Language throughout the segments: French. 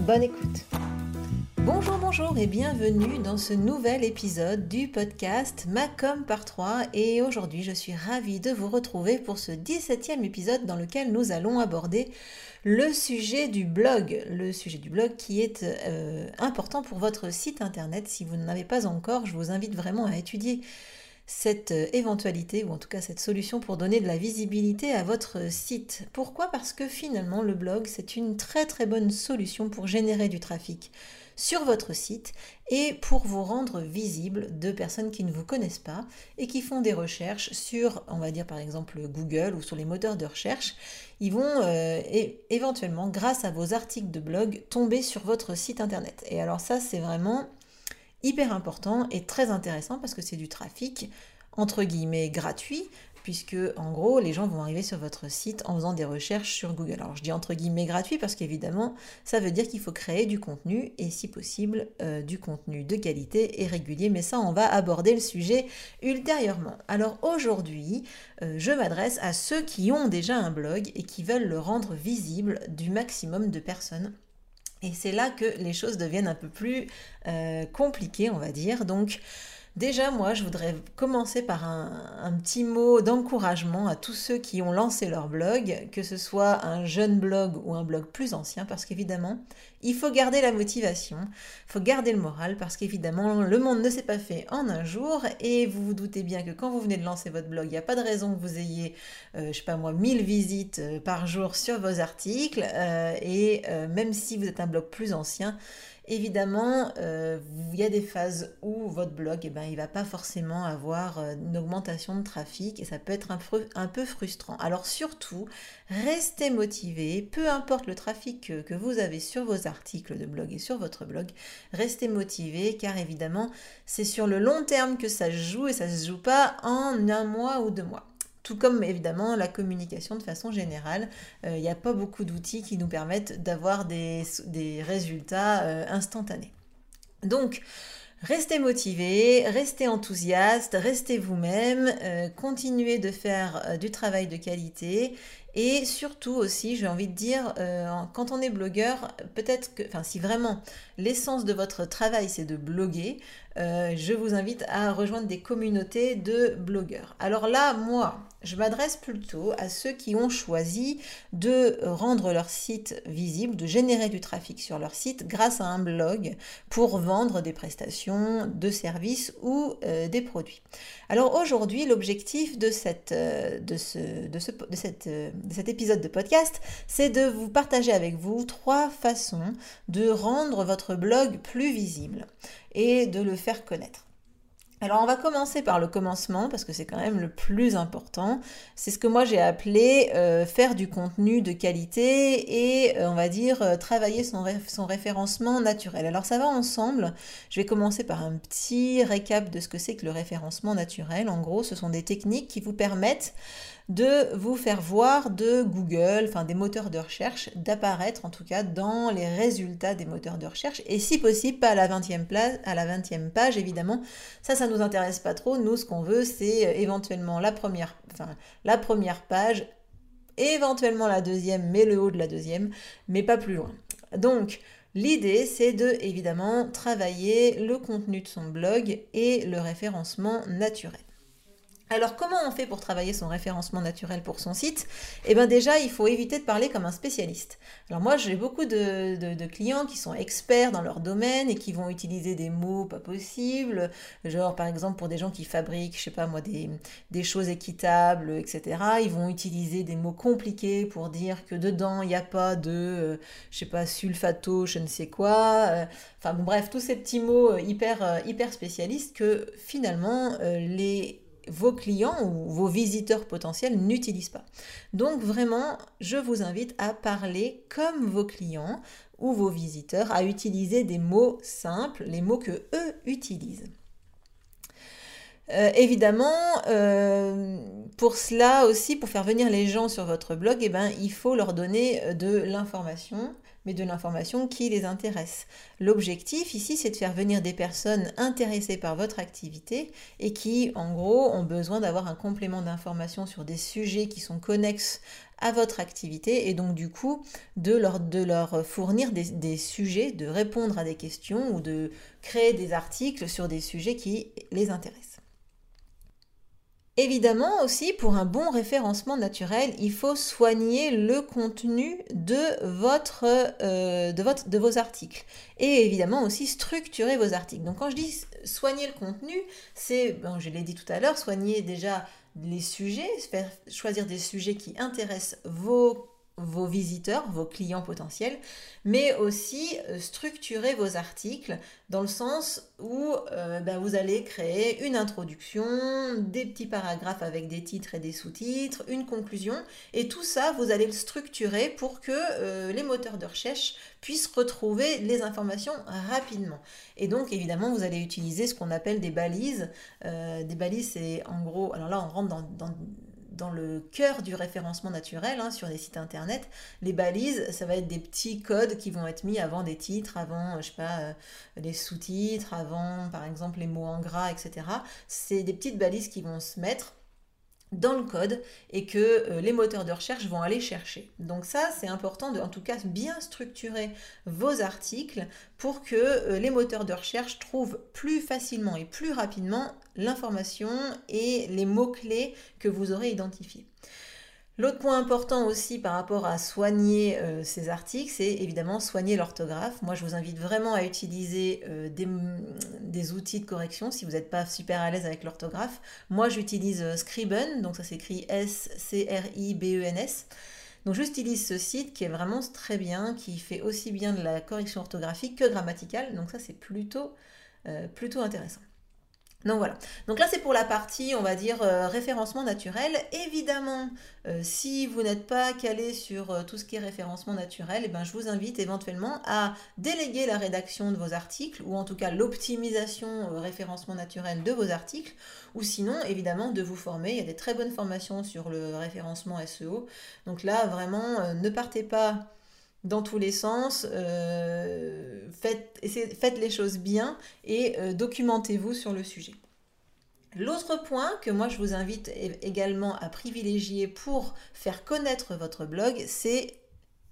Bonne écoute. Bonjour, bonjour et bienvenue dans ce nouvel épisode du podcast Macom par 3 et aujourd'hui je suis ravie de vous retrouver pour ce 17e épisode dans lequel nous allons aborder le sujet du blog, le sujet du blog qui est euh, important pour votre site internet. Si vous n'en avez pas encore, je vous invite vraiment à étudier cette euh, éventualité, ou en tout cas cette solution pour donner de la visibilité à votre site. Pourquoi? Parce que finalement le blog, c'est une très très bonne solution pour générer du trafic sur votre site et pour vous rendre visible de personnes qui ne vous connaissent pas et qui font des recherches sur, on va dire par exemple Google ou sur les moteurs de recherche. Ils vont euh, éventuellement, grâce à vos articles de blog, tomber sur votre site internet. Et alors ça, c'est vraiment hyper important et très intéressant parce que c'est du trafic entre guillemets gratuit puisque en gros les gens vont arriver sur votre site en faisant des recherches sur Google. Alors je dis entre guillemets gratuit parce qu'évidemment ça veut dire qu'il faut créer du contenu et si possible euh, du contenu de qualité et régulier mais ça on va aborder le sujet ultérieurement. Alors aujourd'hui euh, je m'adresse à ceux qui ont déjà un blog et qui veulent le rendre visible du maximum de personnes et c'est là que les choses deviennent un peu plus euh, compliquées, on va dire. Donc, Déjà, moi, je voudrais commencer par un, petit mot d'encouragement à tous ceux qui ont lancé leur blog, que ce soit un jeune blog ou un blog plus ancien, parce qu'évidemment, il faut garder la motivation, il faut garder le moral, parce qu'évidemment, le monde ne s'est pas fait en un jour, et vous vous doutez bien que quand vous venez de lancer votre blog, il n'y a pas de raison que vous ayez, euh, je sais pas moi, 1000 visites euh, par jour sur vos articles, euh, et même si vous êtes un blog plus ancien, Évidemment, euh, il y a des phases où votre blog, eh ben, il va pas forcément avoir euh, une augmentation de trafic et ça peut être un, peu frustrant. Alors surtout, restez motivé, peu importe le trafic que, vous avez sur vos articles de blog et sur votre blog, restez motivé car évidemment, c'est sur le long terme que ça se joue et ça se joue pas en un mois ou deux mois. Tout comme évidemment la communication de façon générale, euh, il n'y a pas beaucoup d'outils qui nous permettent d'avoir des, résultats euh, instantanés. Donc, Restez motivé, restez enthousiaste, restez vous-même, euh, continuez de faire du travail de qualité et surtout aussi, j'ai envie de dire, quand on est blogueur, peut-être que, enfin si vraiment l'essence de votre travail c'est de bloguer, je vous invite à rejoindre des communautés de blogueurs. Alors là, moi, je m'adresse plutôt à ceux qui ont choisi de rendre leur site visible, de générer du trafic sur leur site grâce à un blog pour vendre des prestations, de services ou euh, des produits. Alors aujourd'hui, l'objectif de, cet épisode de podcast, c'est de vous partager avec vous trois façons de rendre votre blog plus visible et de le faire connaître. Alors on va commencer par le commencement parce que c'est quand même le plus important. C'est ce que moi j'ai appelé euh, faire du contenu de qualité et euh, on va dire euh, travailler son, son, référencement naturel. Alors ça va ensemble. Je vais commencer par un petit récap de ce que c'est que le référencement naturel. En gros, ce sont des techniques qui vous permettent de vous faire voir de Google, enfin des moteurs de recherche, d'apparaître en tout cas dans les résultats des moteurs de recherche et si possible pas à la 20e, place, à la 20e page évidemment. Ça, ça nous intéresse pas trop. Nous, ce qu'on veut, c'est euh, éventuellement la première, enfin, la première page, éventuellement la deuxième, mais le haut de la deuxième, mais pas plus loin. Donc, L'idée, c'est de évidemment travailler le contenu de son blog et le référencement naturel. Alors comment on fait pour travailler son référencement naturel pour son site? Eh bien déjà, il faut éviter de parler comme un spécialiste. Alors moi, j'ai beaucoup de, clients qui sont experts dans leur domaine et qui vont utiliser des mots pas possibles, genre par exemple pour des gens qui fabriquent, je sais pas moi, des, des choses équitables, etc. Ils vont utiliser des mots compliqués pour dire que dedans, il n'y a pas de, euh, je sais pas, sulfato, je ne sais quoi. Euh, enfin bref, tous ces petits mots euh, hyper, hyper spécialistes que finalement les vos clients ou vos visiteurs potentiels n'utilisent pas. Donc vraiment, je vous invite à parler comme vos clients ou vos visiteurs à utiliser des mots simples, les mots que eux utilisent. Euh, évidemment, euh, pour cela aussi, pour faire venir les gens sur votre blog, eh ben, il faut leur donner euh, de l'information, mais de l'information qui les intéresse. L'objectif ici, c'est de faire venir des personnes intéressées par votre activité et qui, en gros, ont besoin d'avoir un complément d'information sur des sujets qui sont connexes à votre activité et donc du coup de leur, fournir des sujets, de répondre à des questions ou de créer des articles sur des sujets qui les intéressent. Évidemment aussi, pour un bon référencement naturel, il faut soigner le contenu euh, de vos articles. Et évidemment aussi structurer vos articles. Donc quand je dis soigner le contenu, c'est, bon, je l'ai dit tout à l'heure, soigner déjà les sujets, faire choisir des sujets qui intéressent vos vos visiteurs, vos clients potentiels, mais aussi euh, structurer vos articles dans le sens où euh, ben, vous allez créer une introduction, des petits paragraphes avec des titres et des sous-titres, une conclusion, et tout ça, vous allez le structurer pour que euh, les moteurs de recherche puissent retrouver les informations rapidement. Et donc, évidemment, vous allez utiliser ce qu'on appelle des balises. des balises, c'est en gros, alors là, on rentre dans dans le cœur du référencement naturel hein, sur des sites internet. Les balises, ça va être des petits codes qui vont être mis avant des titres, avant, je sais pas, euh, les sous-titres, avant par exemple les mots en gras, etc. C'est des petites balises qui vont se mettre dans le code et que euh, les moteurs de recherche vont aller chercher. Donc ça, c'est important de, en tout cas, bien structurer vos articles pour que euh, les moteurs de recherche trouvent plus facilement et plus rapidement l'information et les mots-clés que vous aurez identifiés. L'autre point important aussi par rapport à soigner euh, ces articles, c'est évidemment soigner l'orthographe. Moi, je vous invite vraiment à utiliser euh, des, outils de correction si vous n'êtes pas super à l'aise avec l'orthographe. Moi, j'utilise euh, Scriben, donc ça s'écrit S-C-R-I-B-E-N-S. Donc j'utilise ce site qui est vraiment très bien, qui fait aussi bien de la correction orthographique que grammaticale. Donc ça, c'est plutôt, plutôt intéressant. Donc voilà. Donc là c'est pour la partie, on va dire, euh, référencement naturel. Évidemment, euh, si vous n'êtes pas calé sur euh, tout ce qui est référencement naturel, eh ben, je vous invite éventuellement à déléguer la rédaction de vos articles, ou en tout cas l'optimisation référencement naturel de vos articles, ou sinon évidemment de vous former. Il y a des très bonnes formations sur le référencement SEO. Donc là vraiment, ne partez pas dans tous les sens, euh, faites, les choses bien et euh, documentez-vous sur le sujet. L'autre point que moi je vous invite également à privilégier pour faire connaître votre blog, c'est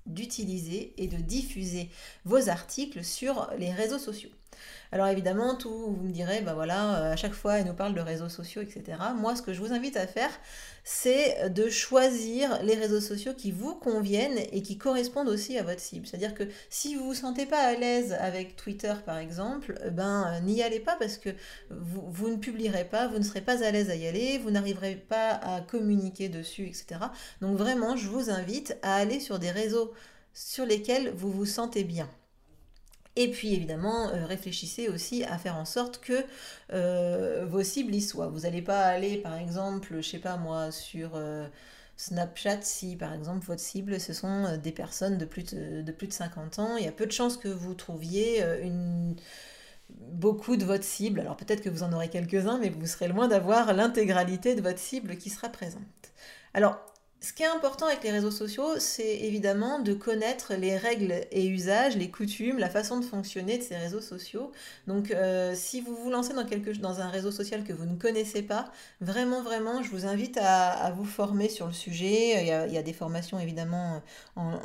d'utiliser et de diffuser vos articles sur les réseaux sociaux. Alors évidemment, tout, vous me direz, bah voilà, euh, à chaque fois, elle nous parle de réseaux sociaux, etc. Moi, ce que je vous invite à faire, c'est de choisir les réseaux sociaux qui vous conviennent et qui correspondent aussi à votre cible. C'est-à-dire que si vous vous sentez pas à l'aise avec Twitter, par exemple, euh, ben euh, n'y allez pas parce que vous, vous, ne publierez pas, vous ne serez pas à l'aise à y aller, vous n'arriverez pas à communiquer dessus, etc. Donc vraiment, je vous invite à aller sur des réseaux sur lesquels vous vous sentez bien. Et puis évidemment, euh, réfléchissez aussi à faire en sorte que euh, vos cibles y soient. Vous n'allez pas aller par exemple, je sais pas moi, sur euh, Snapchat si par exemple votre cible ce sont des personnes de plus de, de, plus de 50 ans. Il y a peu de chances que vous trouviez une beaucoup de votre cible. Alors peut-être que vous en aurez quelques-uns, mais vous serez loin d'avoir l'intégralité de votre cible qui sera présente. Alors ce qui est important avec les réseaux sociaux, c'est évidemment de connaître les règles et usages, les coutumes, la façon de fonctionner de ces réseaux sociaux. Donc, euh, si vous vous lancez dans, quelque, dans un réseau social que vous ne connaissez pas, vraiment, vraiment, je vous invite à, vous former sur le sujet. Il y a, il y a des formations évidemment en,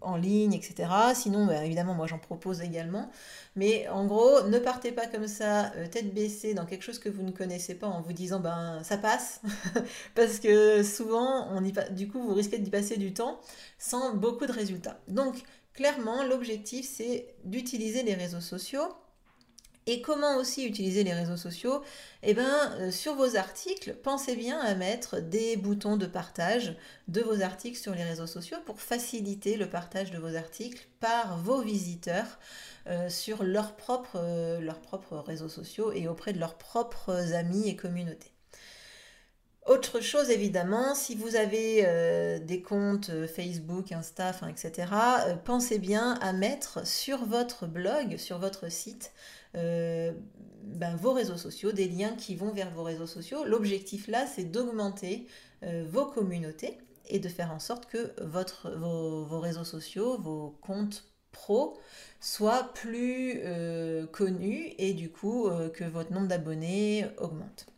en ligne, etc. Sinon, bah, évidemment, moi j'en propose également. Mais en gros, ne partez pas comme ça, euh, tête baissée, dans quelque chose que vous ne connaissez pas en vous disant ben ça passe. Parce que souvent, on y, du coup, vous risquez d'y passer du temps sans beaucoup de résultats. Donc, clairement, l'objectif c'est d'utiliser les réseaux sociaux et comment aussi utiliser les réseaux sociaux? Eh bien, euh, sur vos articles, pensez bien à mettre des boutons de partage de vos articles sur les réseaux sociaux pour faciliter le partage de vos articles par vos visiteurs euh, sur euh, leurs propres réseaux sociaux et auprès de leurs propres amis et communautés. Autre chose évidemment, si vous avez euh, des comptes euh, Facebook, Insta, etc., euh, pensez bien à mettre sur votre blog, sur votre site, ben, vos réseaux sociaux, des liens qui vont vers vos réseaux sociaux. L'objectif là, c'est d'augmenter vos communautés et de faire en sorte que votre, vos, réseaux sociaux, vos comptes pro soient plus connus et du coup que votre nombre d'abonnés augmente.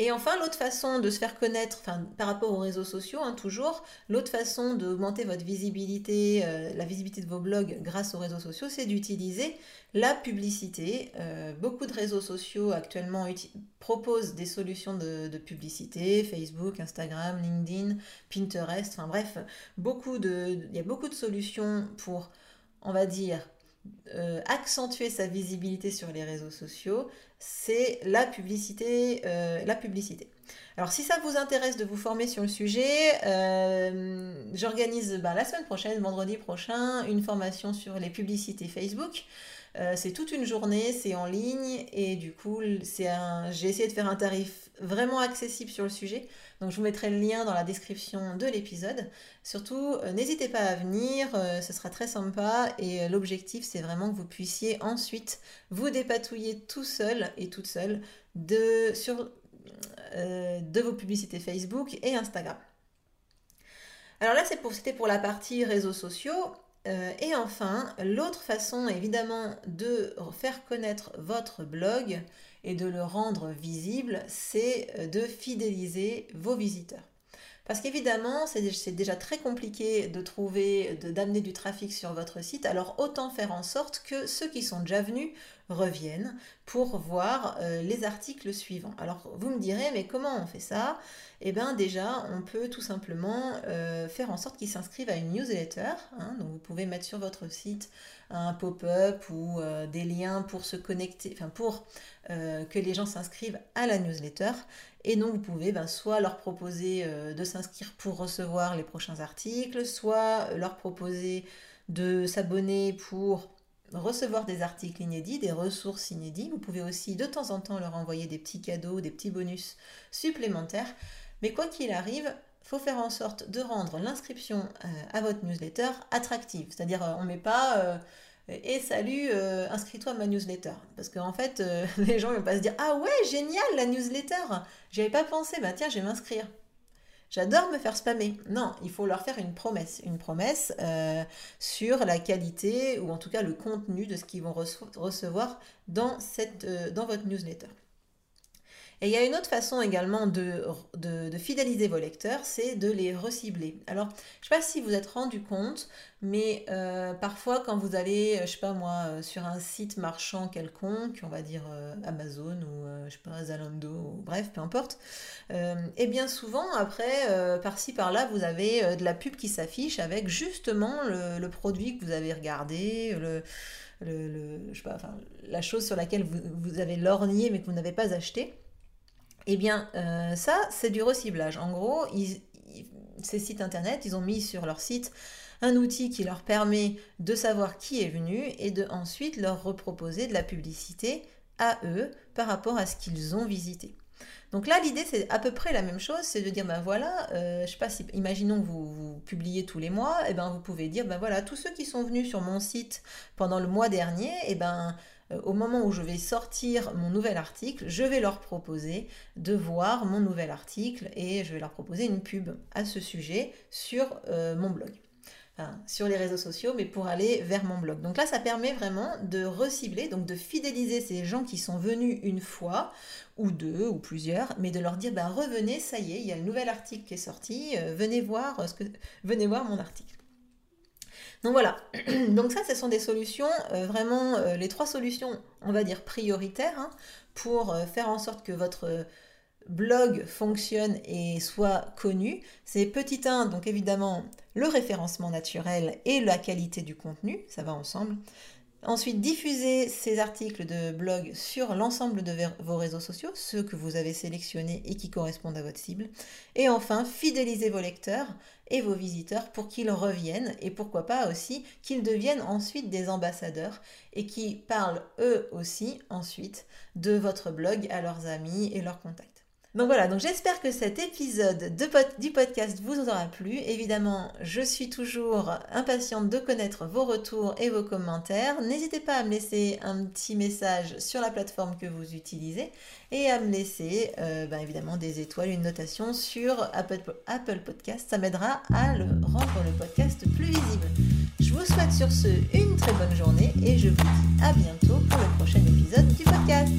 Et enfin, l'autre façon de se faire connaître, par rapport aux réseaux sociaux, hein, toujours, l'autre façon d'augmenter votre visibilité, euh, la visibilité de vos blogs grâce aux réseaux sociaux, c'est d'utiliser la publicité. Euh, beaucoup de réseaux sociaux actuellement proposent des solutions de, publicité, Facebook, Instagram, LinkedIn, Pinterest, enfin bref, il y a beaucoup de solutions pour, on va dire, euh, accentuer sa visibilité sur les réseaux sociaux, c'est la publicité, euh, la publicité. Alors si ça vous intéresse de vous former sur le sujet, euh, j'organise ben, la semaine prochaine, vendredi prochain, une formation sur les publicités Facebook. Euh, c'est toute une journée, c'est en ligne et du coup, c'est un... j'ai essayé de faire un tarif vraiment accessible sur le sujet. Donc je vous mettrai le lien dans la description de l'épisode. Surtout, euh, n'hésitez pas à venir, euh, ce sera très sympa et l'objectif c'est vraiment que vous puissiez ensuite vous dépatouiller tout seul et toute seule de, vos publicités Facebook et Instagram. Alors là, c'était pour la partie réseaux sociaux. Euh, et enfin, l'autre façon évidemment de faire connaître votre blog et de le rendre visible, c'est euh, de fidéliser vos visiteurs. Parce qu'évidemment, c'est déjà très compliqué de trouver, d'amener du trafic sur votre site, alors autant faire en sorte que ceux qui sont déjà venus reviennent pour voir euh, les articles suivants. Alors vous me direz, mais comment on fait ça? Eh bien déjà, on peut tout simplement euh, faire en sorte qu'ils s'inscrivent à une newsletter. Hein. donc vous pouvez mettre sur votre site un pop-up ou euh, des liens pour se connecter, enfin pour que les gens s'inscrivent à la newsletter. Et donc vous pouvez ben, soit leur proposer de s'inscrire pour recevoir les prochains articles, soit leur proposer de s'abonner pour recevoir des articles inédits, des ressources inédites. Vous pouvez aussi de temps en temps leur envoyer des petits cadeaux, des petits bonus supplémentaires. Mais quoi qu'il arrive, faut faire en sorte de rendre l'inscription euh, à votre newsletter attractive. C'est-à-dire, euh, on ne met pas euh, et salut, inscris-toi à ma newsletter. Parce qu'en fait, les gens ne vont pas se dire Ah ouais, génial la newsletter J'y avais pas pensé, bah tiens, je vais m'inscrire. J'adore me faire spammer. Non, il faut leur faire une promesse. Une promesse euh, sur la qualité ou en tout cas le contenu de ce qu'ils vont recevoir euh, dans votre newsletter. Et il y a une autre façon également de, fidéliser vos lecteurs, c'est de les recibler. Alors, je ne sais pas si vous êtes rendu compte, mais euh, parfois quand vous allez, je sais pas moi, euh, sur un site marchand quelconque, on va dire euh, Amazon ou je sais pas Zalando, ou, bref, peu importe, et bien souvent après, par-ci par-là, vous avez de la pub qui s'affiche avec justement le, produit que vous avez regardé, je sais pas, enfin, la chose sur laquelle vous, vous avez lorgné mais que vous n'avez pas acheté. Eh bien, euh, ça, c'est du reciblage. En gros, ces sites internet, ils ont mis sur leur site un outil qui leur permet de savoir qui est venu et de ensuite leur reproposer de la publicité à eux par rapport à ce qu'ils ont visité. Donc là, l'idée, c'est à peu près la même chose, c'est de dire, ben voilà, euh, je sais pas si, imaginons que vous, publiez tous les mois, et eh ben vous pouvez dire, ben voilà, tous ceux qui sont venus sur mon site pendant le mois dernier, et eh ben au moment où je vais sortir mon nouvel article, je vais leur proposer de voir mon nouvel article et je vais leur proposer une pub à ce sujet sur euh, mon blog. sur les réseaux sociaux, mais pour aller vers mon blog. Donc là, ça permet vraiment de recibler, donc de fidéliser ces gens qui sont venus une fois, ou deux, ou plusieurs, mais de leur dire, bah, revenez, ça y est, il y a le nouvel article qui est sorti, euh, venez, voir venez voir mon article. Donc voilà, donc ça, ce sont des solutions, euh, vraiment euh, les trois solutions, on va dire prioritaires, hein, pour euh, faire en sorte que votre blog fonctionne et soit connu. C'est petit 1, donc évidemment le référencement naturel et la qualité du contenu, ça va ensemble. Ensuite, diffuser ces articles de blog sur l'ensemble de vos réseaux sociaux, ceux que vous avez sélectionnés et qui correspondent à votre cible. Et enfin, fidéliser vos lecteurs et vos visiteurs pour qu'ils reviennent et pourquoi pas aussi qu'ils deviennent ensuite des ambassadeurs et qui parlent eux aussi ensuite de votre blog à leurs amis et leurs contacts. Donc voilà, donc j'espère que cet épisode de du podcast vous aura plu. Évidemment, je suis toujours impatiente de connaître vos retours et vos commentaires. N'hésitez pas à me laisser un petit message sur la plateforme que vous utilisez et à me laisser euh, ben évidemment des étoiles, une notation sur Apple, Podcast. Ça m'aidera à le, rendre le podcast plus visible. Je vous souhaite sur ce une très bonne journée et je vous dis à bientôt pour le prochain épisode du podcast.